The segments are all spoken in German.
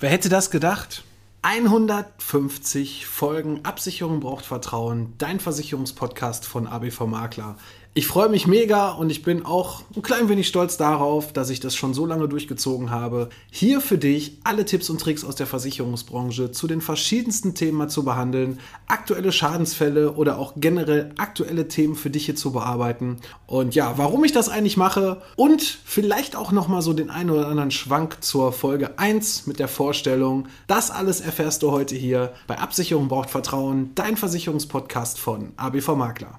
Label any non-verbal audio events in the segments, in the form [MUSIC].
Wer hätte das gedacht? 150 Folgen Absicherung braucht Vertrauen, dein Versicherungspodcast von ABV Makler. Ich freue mich mega und ich bin auch ein klein wenig stolz darauf, dass ich das schon so lange durchgezogen habe. Hier für dich alle Tipps und Tricks aus der Versicherungsbranche zu den verschiedensten Themen zu behandeln, aktuelle Schadensfälle oder auch generell aktuelle Themen für dich hier zu bearbeiten. Und ja, warum ich das eigentlich mache und vielleicht auch nochmal so den einen oder anderen Schwank zur Folge 1 mit der Vorstellung. Das alles erfährst du heute hier bei Absicherung braucht Vertrauen, dein Versicherungspodcast von ABV Makler.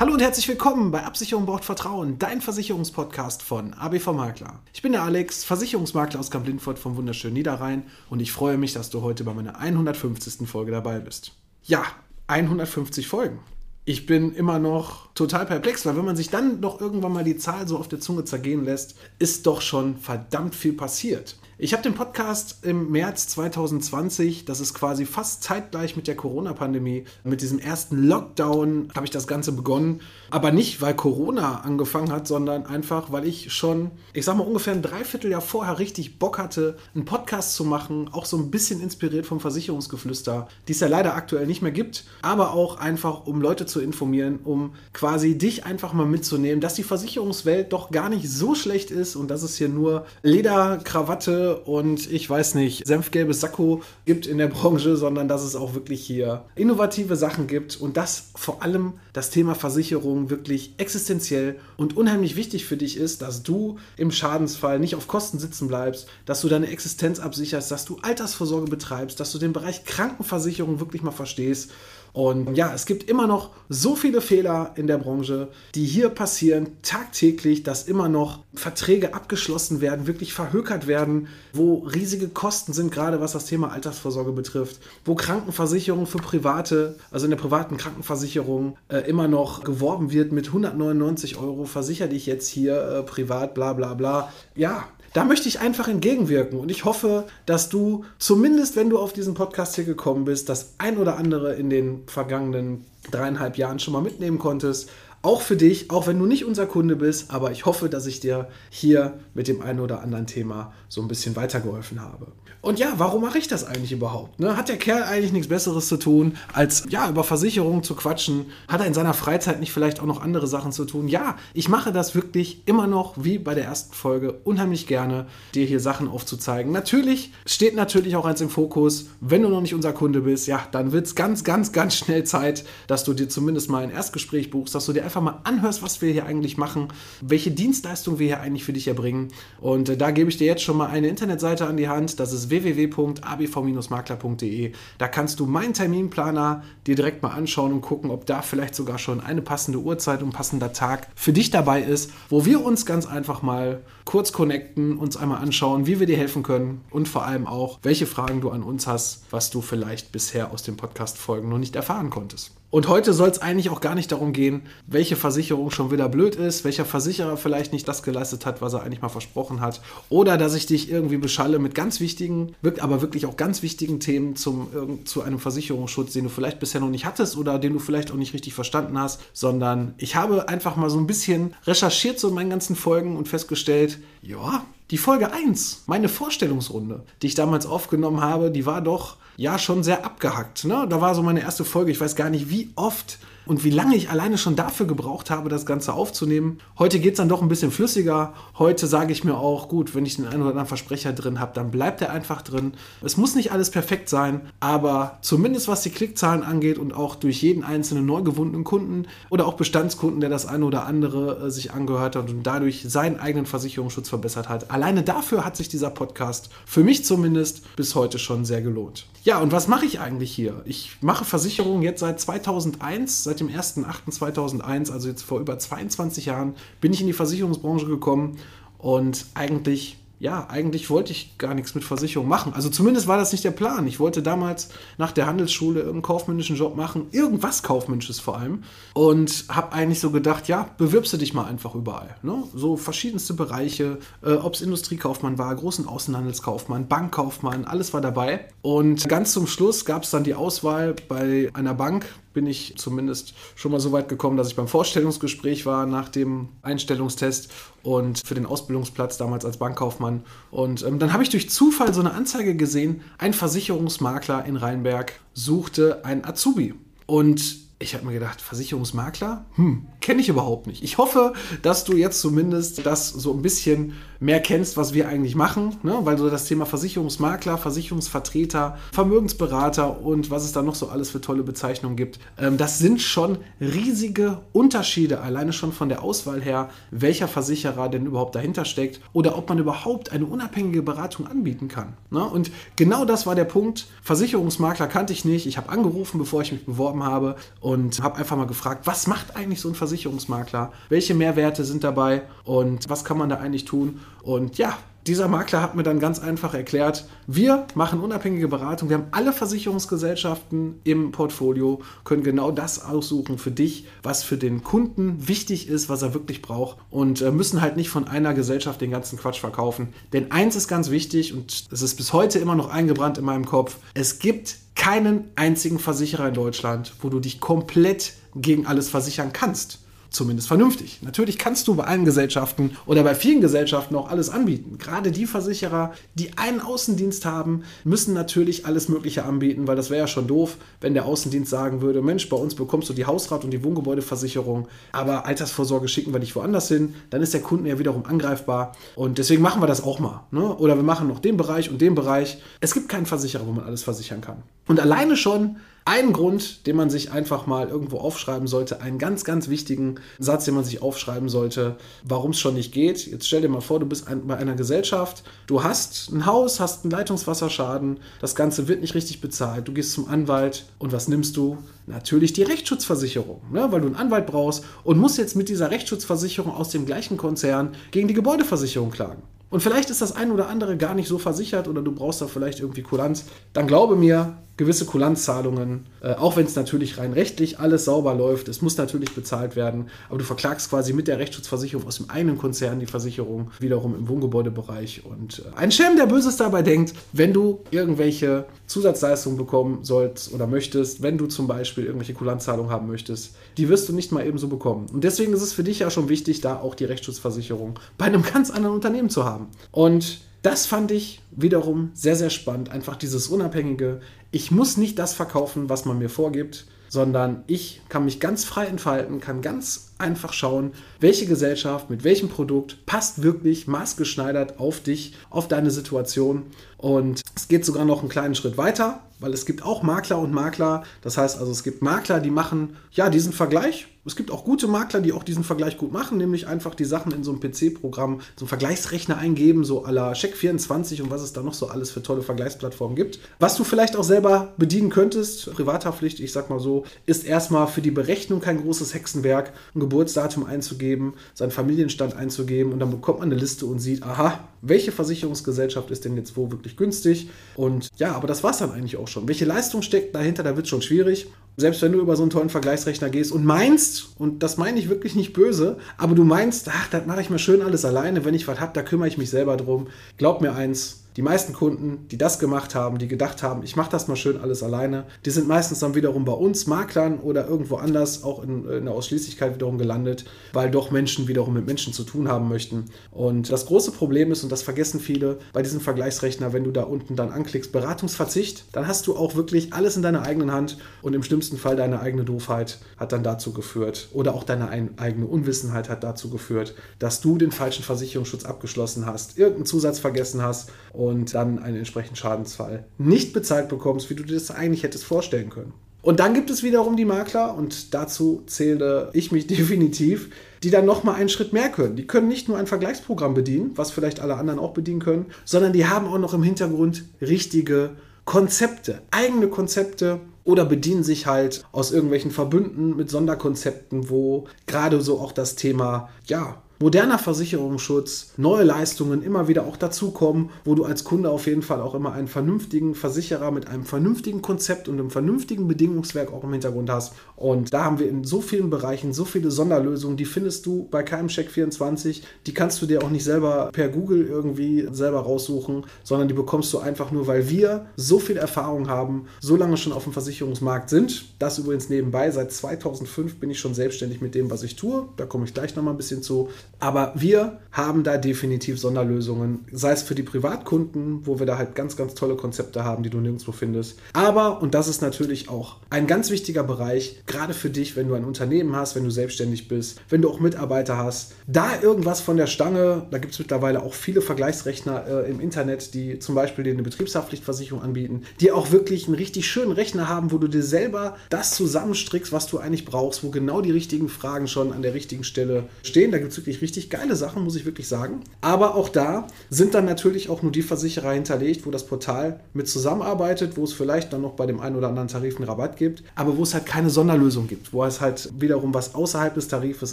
Hallo und herzlich willkommen bei Absicherung braucht Vertrauen, dein Versicherungspodcast von ABV Makler. Ich bin der Alex, Versicherungsmakler aus Kamp Lindfort vom wunderschönen Niederrhein und ich freue mich, dass du heute bei meiner 150. Folge dabei bist. Ja, 150 Folgen. Ich bin immer noch total perplex, weil wenn man sich dann doch irgendwann mal die Zahl so auf der Zunge zergehen lässt, ist doch schon verdammt viel passiert. Ich habe den Podcast im März 2020, das ist quasi fast zeitgleich mit der Corona-Pandemie, mit diesem ersten Lockdown habe ich das Ganze begonnen. Aber nicht, weil Corona angefangen hat, sondern einfach, weil ich schon, ich sag mal, ungefähr ein Dreivierteljahr vorher richtig Bock hatte, einen Podcast zu machen, auch so ein bisschen inspiriert vom Versicherungsgeflüster, die es ja leider aktuell nicht mehr gibt, aber auch einfach, um Leute zu informieren, um quasi dich einfach mal mitzunehmen, dass die Versicherungswelt doch gar nicht so schlecht ist und dass es hier nur Leder, Krawatte, und ich weiß nicht, senfgelbes Sakko gibt in der Branche, sondern dass es auch wirklich hier innovative Sachen gibt und dass vor allem das Thema Versicherung wirklich existenziell und unheimlich wichtig für dich ist, dass du im Schadensfall nicht auf Kosten sitzen bleibst, dass du deine Existenz absicherst, dass du Altersvorsorge betreibst, dass du den Bereich Krankenversicherung wirklich mal verstehst und ja, es gibt immer noch so viele Fehler in der Branche, die hier passieren, tagtäglich, dass immer noch Verträge abgeschlossen werden, wirklich verhökert werden, wo riesige Kosten sind, gerade was das Thema Altersvorsorge betrifft, wo Krankenversicherung für Private, also in der privaten Krankenversicherung, äh, immer noch geworben wird mit 199 Euro, versichere dich jetzt hier äh, privat, bla bla bla. Ja, da möchte ich einfach entgegenwirken und ich hoffe, dass du zumindest, wenn du auf diesen Podcast hier gekommen bist, das ein oder andere in den vergangenen dreieinhalb Jahren schon mal mitnehmen konntest. Auch für dich, auch wenn du nicht unser Kunde bist, aber ich hoffe, dass ich dir hier mit dem einen oder anderen Thema so ein bisschen weitergeholfen habe. Und ja, warum mache ich das eigentlich überhaupt? Ne? Hat der Kerl eigentlich nichts Besseres zu tun, als ja, über Versicherungen zu quatschen? Hat er in seiner Freizeit nicht vielleicht auch noch andere Sachen zu tun? Ja, ich mache das wirklich immer noch, wie bei der ersten Folge, unheimlich gerne, dir hier Sachen aufzuzeigen. Natürlich steht natürlich auch eins im Fokus, wenn du noch nicht unser Kunde bist, ja, dann wird es ganz, ganz, ganz schnell Zeit, dass du dir zumindest mal ein Erstgespräch buchst, dass du dir einfach mal anhörst, was wir hier eigentlich machen, welche Dienstleistung wir hier eigentlich für dich erbringen. Und äh, da gebe ich dir jetzt schon mal eine Internetseite an die Hand, das ist www.abv-makler.de. Da kannst du meinen Terminplaner dir direkt mal anschauen und gucken, ob da vielleicht sogar schon eine passende Uhrzeit und passender Tag für dich dabei ist, wo wir uns ganz einfach mal kurz connecten, uns einmal anschauen, wie wir dir helfen können und vor allem auch, welche Fragen du an uns hast, was du vielleicht bisher aus den Podcast-Folgen noch nicht erfahren konntest. Und heute soll es eigentlich auch gar nicht darum gehen, welche Versicherung schon wieder blöd ist, welcher Versicherer vielleicht nicht das geleistet hat, was er eigentlich mal versprochen hat. Oder dass ich dich irgendwie beschalle mit ganz wichtigen, aber wirklich auch ganz wichtigen Themen zum, zu einem Versicherungsschutz, den du vielleicht bisher noch nicht hattest oder den du vielleicht auch nicht richtig verstanden hast, sondern ich habe einfach mal so ein bisschen recherchiert so in meinen ganzen Folgen und festgestellt, ja, die Folge 1, meine Vorstellungsrunde, die ich damals aufgenommen habe, die war doch ja schon sehr abgehackt. Ne? Da war so meine erste Folge. Ich weiß gar nicht, wie oft und wie lange ich alleine schon dafür gebraucht habe, das Ganze aufzunehmen. Heute geht es dann doch ein bisschen flüssiger. Heute sage ich mir auch, gut, wenn ich den einen oder anderen Versprecher drin habe, dann bleibt er einfach drin. Es muss nicht alles perfekt sein, aber zumindest was die Klickzahlen angeht und auch durch jeden einzelnen neu gewonnenen Kunden oder auch Bestandskunden, der das eine oder andere äh, sich angehört hat und dadurch seinen eigenen Versicherungsschutz verbessert hat. Alleine dafür hat sich dieser Podcast für mich zumindest bis heute schon sehr gelohnt. Ja, und was mache ich eigentlich hier? Ich mache Versicherungen jetzt seit 2001, seit dem 01.08.2001, also jetzt vor über 22 Jahren, bin ich in die Versicherungsbranche gekommen und eigentlich ja, eigentlich wollte ich gar nichts mit Versicherung machen. Also zumindest war das nicht der Plan. Ich wollte damals nach der Handelsschule irgendeinen kaufmännischen Job machen, irgendwas kaufmännisches vor allem. Und habe eigentlich so gedacht, ja, bewirbst du dich mal einfach überall. Ne? So verschiedenste Bereiche, äh, ob es Industriekaufmann war, großen Außenhandelskaufmann, Bankkaufmann, alles war dabei. Und ganz zum Schluss gab es dann die Auswahl bei einer Bank, bin ich zumindest schon mal so weit gekommen, dass ich beim Vorstellungsgespräch war nach dem Einstellungstest und für den Ausbildungsplatz damals als Bankkaufmann. Und ähm, dann habe ich durch Zufall so eine Anzeige gesehen, ein Versicherungsmakler in Rheinberg suchte ein Azubi. Und ich habe mir gedacht, Versicherungsmakler? Hm, kenne ich überhaupt nicht. Ich hoffe, dass du jetzt zumindest das so ein bisschen mehr kennst, was wir eigentlich machen, ne? weil so das Thema Versicherungsmakler, Versicherungsvertreter, Vermögensberater und was es da noch so alles für tolle Bezeichnungen gibt, ähm, das sind schon riesige Unterschiede, alleine schon von der Auswahl her, welcher Versicherer denn überhaupt dahinter steckt oder ob man überhaupt eine unabhängige Beratung anbieten kann. Ne? Und genau das war der Punkt. Versicherungsmakler kannte ich nicht. Ich habe angerufen, bevor ich mich beworben habe und habe einfach mal gefragt, was macht eigentlich so ein Versicherungsmakler? Welche Mehrwerte sind dabei und was kann man da eigentlich tun? Und ja, dieser Makler hat mir dann ganz einfach erklärt, wir machen unabhängige Beratung, wir haben alle Versicherungsgesellschaften im Portfolio, können genau das aussuchen für dich, was für den Kunden wichtig ist, was er wirklich braucht und äh, müssen halt nicht von einer Gesellschaft den ganzen Quatsch verkaufen. Denn eins ist ganz wichtig und es ist bis heute immer noch eingebrannt in meinem Kopf, es gibt keinen einzigen Versicherer in Deutschland, wo du dich komplett gegen alles versichern kannst zumindest vernünftig. Natürlich kannst du bei allen Gesellschaften oder bei vielen Gesellschaften auch alles anbieten. Gerade die Versicherer, die einen Außendienst haben, müssen natürlich alles Mögliche anbieten, weil das wäre ja schon doof, wenn der Außendienst sagen würde, Mensch, bei uns bekommst du die Hausrat- und die Wohngebäudeversicherung, aber Altersvorsorge schicken wir dich woanders hin, dann ist der Kunde ja wiederum angreifbar und deswegen machen wir das auch mal. Ne? Oder wir machen noch den Bereich und den Bereich. Es gibt keinen Versicherer, wo man alles versichern kann. Und alleine schon ein Grund, den man sich einfach mal irgendwo aufschreiben sollte, einen ganz, ganz wichtigen Satz, den man sich aufschreiben sollte, warum es schon nicht geht. Jetzt stell dir mal vor, du bist ein, bei einer Gesellschaft, du hast ein Haus, hast einen Leitungswasserschaden, das Ganze wird nicht richtig bezahlt, du gehst zum Anwalt und was nimmst du? Natürlich die Rechtsschutzversicherung, ne? weil du einen Anwalt brauchst und musst jetzt mit dieser Rechtsschutzversicherung aus dem gleichen Konzern gegen die Gebäudeversicherung klagen. Und vielleicht ist das ein oder andere gar nicht so versichert oder du brauchst da vielleicht irgendwie Kulanz. Dann glaube mir, gewisse Kulanzzahlungen, äh, auch wenn es natürlich rein rechtlich alles sauber läuft, es muss natürlich bezahlt werden, aber du verklagst quasi mit der Rechtsschutzversicherung aus dem einen Konzern die Versicherung wiederum im Wohngebäudebereich. Und äh, ein Schelm, der Böses dabei denkt, wenn du irgendwelche Zusatzleistungen bekommen sollst oder möchtest, wenn du zum Beispiel irgendwelche Kulanzzahlungen haben möchtest, die wirst du nicht mal eben so bekommen. Und deswegen ist es für dich ja schon wichtig, da auch die Rechtsschutzversicherung bei einem ganz anderen Unternehmen zu haben. Und das fand ich wiederum sehr, sehr spannend. Einfach dieses Unabhängige. Ich muss nicht das verkaufen, was man mir vorgibt, sondern ich kann mich ganz frei entfalten, kann ganz einfach schauen, welche Gesellschaft mit welchem Produkt passt wirklich maßgeschneidert auf dich, auf deine Situation. Und es geht sogar noch einen kleinen Schritt weiter, weil es gibt auch Makler und Makler. Das heißt also, es gibt Makler, die machen ja diesen Vergleich es gibt auch gute Makler, die auch diesen Vergleich gut machen, nämlich einfach die Sachen in so einem PC-Programm, so einen Vergleichsrechner eingeben, so à la Check24 und was es da noch so alles für tolle Vergleichsplattformen gibt. Was du vielleicht auch selber bedienen könntest, Privathaftpflicht, ich sag mal so, ist erstmal für die Berechnung kein großes Hexenwerk, ein Geburtsdatum einzugeben, seinen Familienstand einzugeben und dann bekommt man eine Liste und sieht, aha, welche Versicherungsgesellschaft ist denn jetzt wo wirklich günstig? Und ja, aber das war es dann eigentlich auch schon. Welche Leistung steckt dahinter, da wird schon schwierig selbst wenn du über so einen tollen Vergleichsrechner gehst und meinst, und das meine ich wirklich nicht böse, aber du meinst, ach, das mache ich mal schön alles alleine, wenn ich was habe, da kümmere ich mich selber drum. Glaub mir eins, die meisten Kunden, die das gemacht haben, die gedacht haben, ich mache das mal schön alles alleine, die sind meistens dann wiederum bei uns, Maklern oder irgendwo anders, auch in, in der Ausschließlichkeit wiederum gelandet, weil doch Menschen wiederum mit Menschen zu tun haben möchten. Und das große Problem ist, und das vergessen viele bei diesem Vergleichsrechner, wenn du da unten dann anklickst, Beratungsverzicht, dann hast du auch wirklich alles in deiner eigenen Hand und im schlimmsten Fall deine eigene Doofheit hat dann dazu geführt oder auch deine eigene Unwissenheit hat dazu geführt, dass du den falschen Versicherungsschutz abgeschlossen hast, irgendeinen Zusatz vergessen hast und dann einen entsprechenden Schadensfall nicht bezahlt bekommst, wie du dir das eigentlich hättest vorstellen können. Und dann gibt es wiederum die Makler, und dazu zähle ich mich [LAUGHS] definitiv, die dann nochmal einen Schritt mehr können. Die können nicht nur ein Vergleichsprogramm bedienen, was vielleicht alle anderen auch bedienen können, sondern die haben auch noch im Hintergrund richtige Konzepte, eigene Konzepte oder bedienen sich halt aus irgendwelchen Verbünden mit Sonderkonzepten, wo gerade so auch das Thema, ja, moderner Versicherungsschutz, neue Leistungen immer wieder auch dazukommen, wo du als Kunde auf jeden Fall auch immer einen vernünftigen Versicherer mit einem vernünftigen Konzept und einem vernünftigen Bedingungswerk auch im Hintergrund hast. Und da haben wir in so vielen Bereichen so viele Sonderlösungen, die findest du bei keinem Check 24, die kannst du dir auch nicht selber per Google irgendwie selber raussuchen, sondern die bekommst du einfach nur, weil wir so viel Erfahrung haben, so lange schon auf dem Versicherungsmarkt sind. Das übrigens nebenbei, seit 2005 bin ich schon selbstständig mit dem, was ich tue. Da komme ich gleich nochmal ein bisschen zu. Aber wir haben da definitiv Sonderlösungen, sei es für die Privatkunden, wo wir da halt ganz, ganz tolle Konzepte haben, die du nirgendwo findest. Aber, und das ist natürlich auch ein ganz wichtiger Bereich, gerade für dich, wenn du ein Unternehmen hast, wenn du selbstständig bist, wenn du auch Mitarbeiter hast, da irgendwas von der Stange, da gibt es mittlerweile auch viele Vergleichsrechner äh, im Internet, die zum Beispiel dir eine Betriebshaftpflichtversicherung anbieten, die auch wirklich einen richtig schönen Rechner haben, wo du dir selber das zusammenstrickst, was du eigentlich brauchst, wo genau die richtigen Fragen schon an der richtigen Stelle stehen. Da gibt es wirklich richtig geile Sachen, muss ich wirklich sagen. Aber auch da sind dann natürlich auch nur die Versicherer hinterlegt, wo das Portal mit zusammenarbeitet, wo es vielleicht dann noch bei dem einen oder anderen Tarif einen Rabatt gibt, aber wo es halt keine Sonderlösung gibt, wo es halt wiederum was außerhalb des Tarifes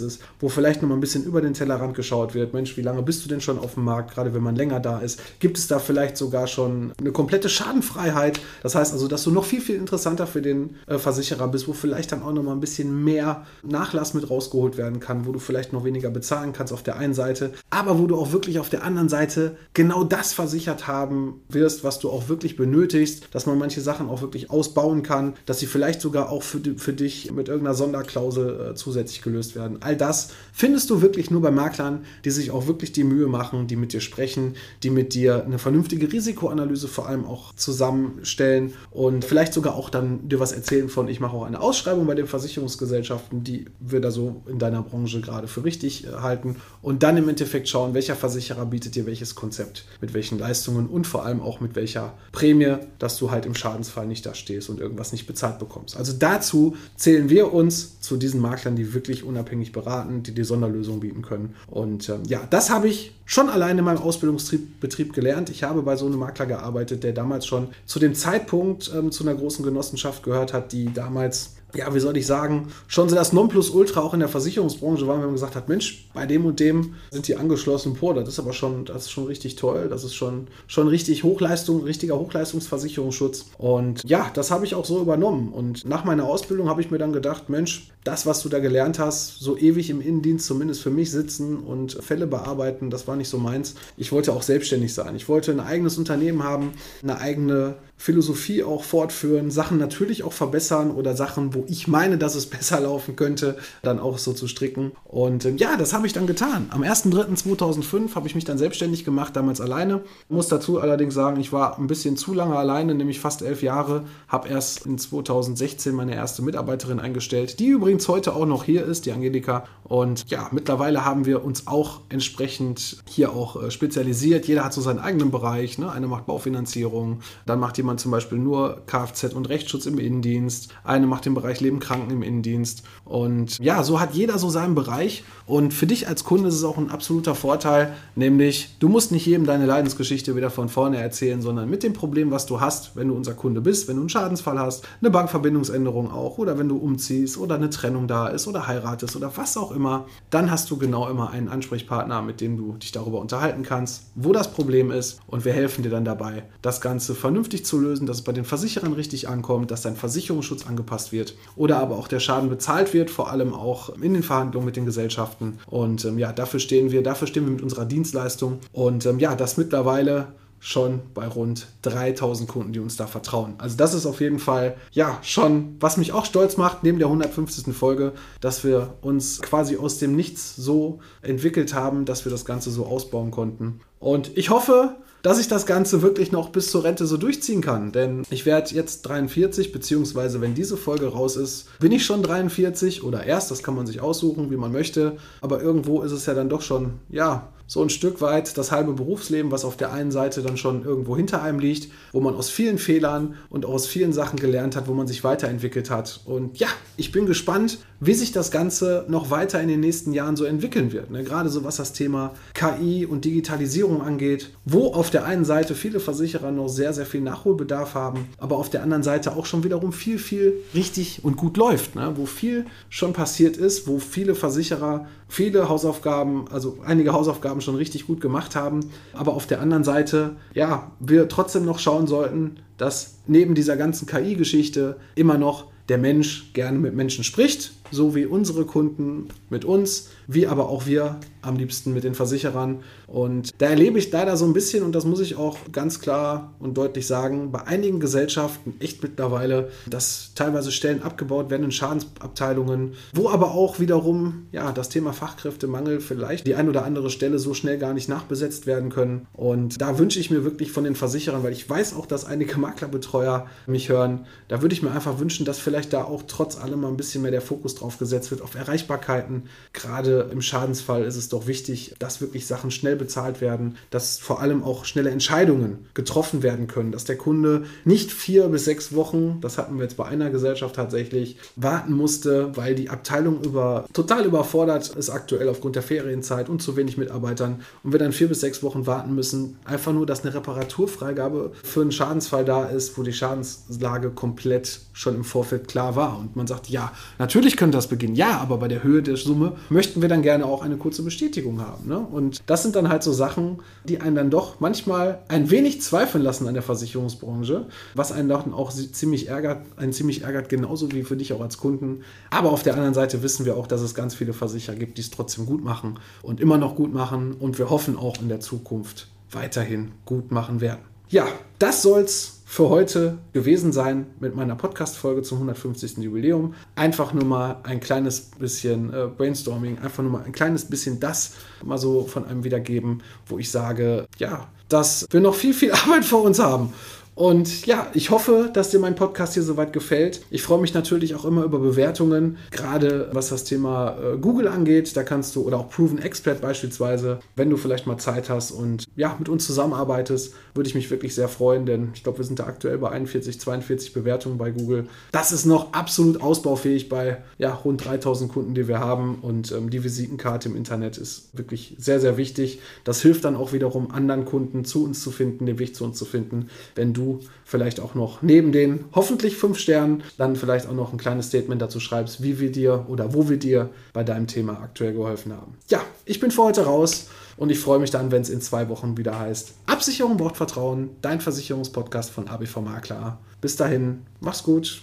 ist, wo vielleicht noch mal ein bisschen über den Tellerrand geschaut wird. Mensch, wie lange bist du denn schon auf dem Markt, gerade wenn man länger da ist? Gibt es da vielleicht sogar schon eine komplette Schadenfreiheit? Das heißt also, dass du noch viel, viel interessanter für den äh, Versicherer bist, wo vielleicht dann auch noch mal ein bisschen mehr Nachlass mit rausgeholt werden kann, wo du vielleicht noch weniger bezahlen kannst auf der einen Seite, aber wo du auch wirklich auf der anderen Seite genau das versichert haben wirst, was du auch wirklich benötigst, dass man manche Sachen auch wirklich ausbauen kann, dass sie vielleicht sogar auch für, für dich mit irgendeiner Sonderklausel äh, zusätzlich gelöst werden. All das findest du wirklich nur bei Maklern, die sich auch wirklich die Mühe machen, die mit dir sprechen, die mit dir eine vernünftige Risikoanalyse vor allem auch zusammenstellen und vielleicht sogar auch dann dir was erzählen von, ich mache auch eine Ausschreibung bei den Versicherungsgesellschaften, die wir da so in deiner Branche gerade für richtig äh, halten und dann im Endeffekt schauen, welcher Versicherer bietet dir welches Konzept, mit welchen Leistungen und vor allem auch mit welcher Prämie, dass du halt im Schadensfall nicht da stehst und irgendwas nicht bezahlt bekommst. Also dazu zählen wir uns zu diesen Maklern, die wirklich unabhängig beraten, die dir Sonderlösungen bieten können. Und ähm, ja, das habe ich schon alleine in meinem Ausbildungsbetrieb gelernt. Ich habe bei so einem Makler gearbeitet, der damals schon zu dem Zeitpunkt ähm, zu einer großen Genossenschaft gehört hat, die damals ja, wie soll ich sagen, schon so das Nonplusultra auch in der Versicherungsbranche war, wenn man gesagt hat, Mensch, bei dem und dem sind die angeschlossen, boah, das ist aber schon, das ist schon richtig toll, das ist schon, schon richtig Hochleistung, richtiger Hochleistungsversicherungsschutz. Und ja, das habe ich auch so übernommen. Und nach meiner Ausbildung habe ich mir dann gedacht, Mensch, das, was du da gelernt hast, so ewig im Innendienst zumindest für mich sitzen und Fälle bearbeiten, das war nicht so meins. Ich wollte auch selbstständig sein. Ich wollte ein eigenes Unternehmen haben, eine eigene Philosophie auch fortführen, Sachen natürlich auch verbessern oder Sachen, wo ich meine, dass es [LAUGHS] besser laufen könnte, dann auch so zu stricken. Und ähm, ja, das habe ich dann getan. Am 1.3.2005 habe ich mich dann selbstständig gemacht, damals alleine. Muss dazu allerdings sagen, ich war ein bisschen zu lange alleine, nämlich fast elf Jahre. Habe erst in 2016 meine erste Mitarbeiterin eingestellt, die übrigens heute auch noch hier ist, die Angelika. Und ja, mittlerweile haben wir uns auch entsprechend hier auch äh, spezialisiert. Jeder hat so seinen eigenen Bereich. Ne? Eine macht Baufinanzierung, dann macht jemand zum Beispiel nur Kfz und Rechtsschutz im Innendienst, eine macht den Bereich Leben Kranken im Innendienst. Und ja, so hat jeder so seinen Bereich. Und für dich als Kunde ist es auch ein absoluter Vorteil, nämlich du musst nicht jedem deine Leidensgeschichte wieder von vorne erzählen, sondern mit dem Problem, was du hast, wenn du unser Kunde bist, wenn du einen Schadensfall hast, eine Bankverbindungsänderung auch oder wenn du umziehst oder eine Trennung da ist oder heiratest oder was auch immer, dann hast du genau immer einen Ansprechpartner, mit dem du dich darüber unterhalten kannst, wo das Problem ist und wir helfen dir dann dabei, das Ganze vernünftig zu lösen, dass es bei den Versicherern richtig ankommt, dass dein Versicherungsschutz angepasst wird oder aber auch der Schaden bezahlt wird, vor allem auch in den Verhandlungen mit den Gesellschaften. Und ähm, ja, dafür stehen wir, dafür stehen wir mit unserer Dienstleistung. Und ähm, ja, das mittlerweile schon bei rund 3000 Kunden, die uns da vertrauen. Also das ist auf jeden Fall ja schon, was mich auch stolz macht, neben der 150. Folge, dass wir uns quasi aus dem Nichts so entwickelt haben, dass wir das Ganze so ausbauen konnten. Und ich hoffe, dass ich das Ganze wirklich noch bis zur Rente so durchziehen kann. Denn ich werde jetzt 43, beziehungsweise wenn diese Folge raus ist, bin ich schon 43 oder erst, das kann man sich aussuchen, wie man möchte. Aber irgendwo ist es ja dann doch schon, ja, so ein Stück weit das halbe Berufsleben, was auf der einen Seite dann schon irgendwo hinter einem liegt, wo man aus vielen Fehlern und aus vielen Sachen gelernt hat, wo man sich weiterentwickelt hat. Und ja, ich bin gespannt, wie sich das Ganze noch weiter in den nächsten Jahren so entwickeln wird. Ne? Gerade so was das Thema KI und Digitalisierung angeht, wo auf der einen Seite viele Versicherer noch sehr, sehr viel Nachholbedarf haben, aber auf der anderen Seite auch schon wiederum viel, viel richtig und gut läuft, ne? wo viel schon passiert ist, wo viele Versicherer viele Hausaufgaben, also einige Hausaufgaben schon richtig gut gemacht haben, aber auf der anderen Seite, ja, wir trotzdem noch schauen sollten, dass neben dieser ganzen KI-Geschichte immer noch der Mensch gerne mit Menschen spricht, so wie unsere Kunden mit uns, wie aber auch wir am liebsten mit den Versicherern. Und da erlebe ich leider so ein bisschen, und das muss ich auch ganz klar und deutlich sagen, bei einigen Gesellschaften echt mittlerweile, dass teilweise Stellen abgebaut werden in Schadensabteilungen, wo aber auch wiederum ja, das Thema Fachkräftemangel vielleicht die ein oder andere Stelle so schnell gar nicht nachbesetzt werden können. Und da wünsche ich mir wirklich von den Versicherern, weil ich weiß auch, dass einige Maklerbetreuer mich hören, da würde ich mir einfach wünschen, dass vielleicht da auch trotz allem mal ein bisschen mehr der Fokus drauf gesetzt wird, auf Erreichbarkeiten. Gerade im Schadensfall ist es doch wichtig, dass wirklich Sachen schnell bezahlt werden, dass vor allem auch schnelle Entscheidungen getroffen werden können, dass der Kunde nicht vier bis sechs Wochen, das hatten wir jetzt bei einer Gesellschaft tatsächlich, warten musste, weil die Abteilung über, total überfordert ist aktuell aufgrund der Ferienzeit und zu wenig Mitarbeitern und wir dann vier bis sechs Wochen warten müssen. Einfach nur, dass eine Reparaturfreigabe für einen Schadensfall da ist, wo die Schadenslage komplett schon im Vorfeld klar war. Und man sagt, ja, natürlich könnte das beginnen. Ja, aber bei der Höhe der Summe möchten wir dann gerne auch eine kurze Bestätigung haben. Ne? Und das sind dann halt so Sachen, die einen dann doch manchmal ein wenig zweifeln lassen an der Versicherungsbranche, was einen dann auch ziemlich ärgert, einen ziemlich ärgert, genauso wie für dich auch als Kunden. Aber auf der anderen Seite wissen wir auch, dass es ganz viele Versicherer gibt, die es trotzdem gut machen und immer noch gut machen. Und wir hoffen auch in der Zukunft weiterhin gut machen werden. Ja, das soll's für heute gewesen sein mit meiner Podcast-Folge zum 150. Jubiläum. Einfach nur mal ein kleines bisschen äh, Brainstorming, einfach nur mal ein kleines bisschen das mal so von einem wiedergeben, wo ich sage, ja, dass wir noch viel, viel [LAUGHS] Arbeit vor uns haben. Und ja, ich hoffe, dass dir mein Podcast hier soweit gefällt. Ich freue mich natürlich auch immer über Bewertungen, gerade was das Thema äh, Google angeht. Da kannst du, oder auch Proven Expert beispielsweise, wenn du vielleicht mal Zeit hast und ja, mit uns zusammenarbeitest, würde ich mich wirklich sehr freuen, denn ich glaube, wir sind da aktuell bei 41, 42 Bewertungen bei Google. Das ist noch absolut ausbaufähig bei ja, rund 3000 Kunden, die wir haben. Und ähm, die Visitenkarte im Internet ist wirklich sehr, sehr wichtig. Das hilft dann auch wiederum, anderen Kunden zu uns zu finden, den Weg zu uns zu finden, wenn du du vielleicht auch noch neben den hoffentlich fünf Sternen dann vielleicht auch noch ein kleines Statement dazu schreibst, wie wir dir oder wo wir dir bei deinem Thema aktuell geholfen haben. Ja, ich bin für heute raus und ich freue mich dann, wenn es in zwei Wochen wieder heißt Absicherung braucht Vertrauen, dein Versicherungspodcast von ABV Makler. Bis dahin, mach's gut.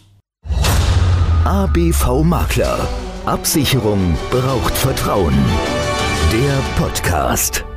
ABV Makler. Absicherung braucht Vertrauen. Der Podcast.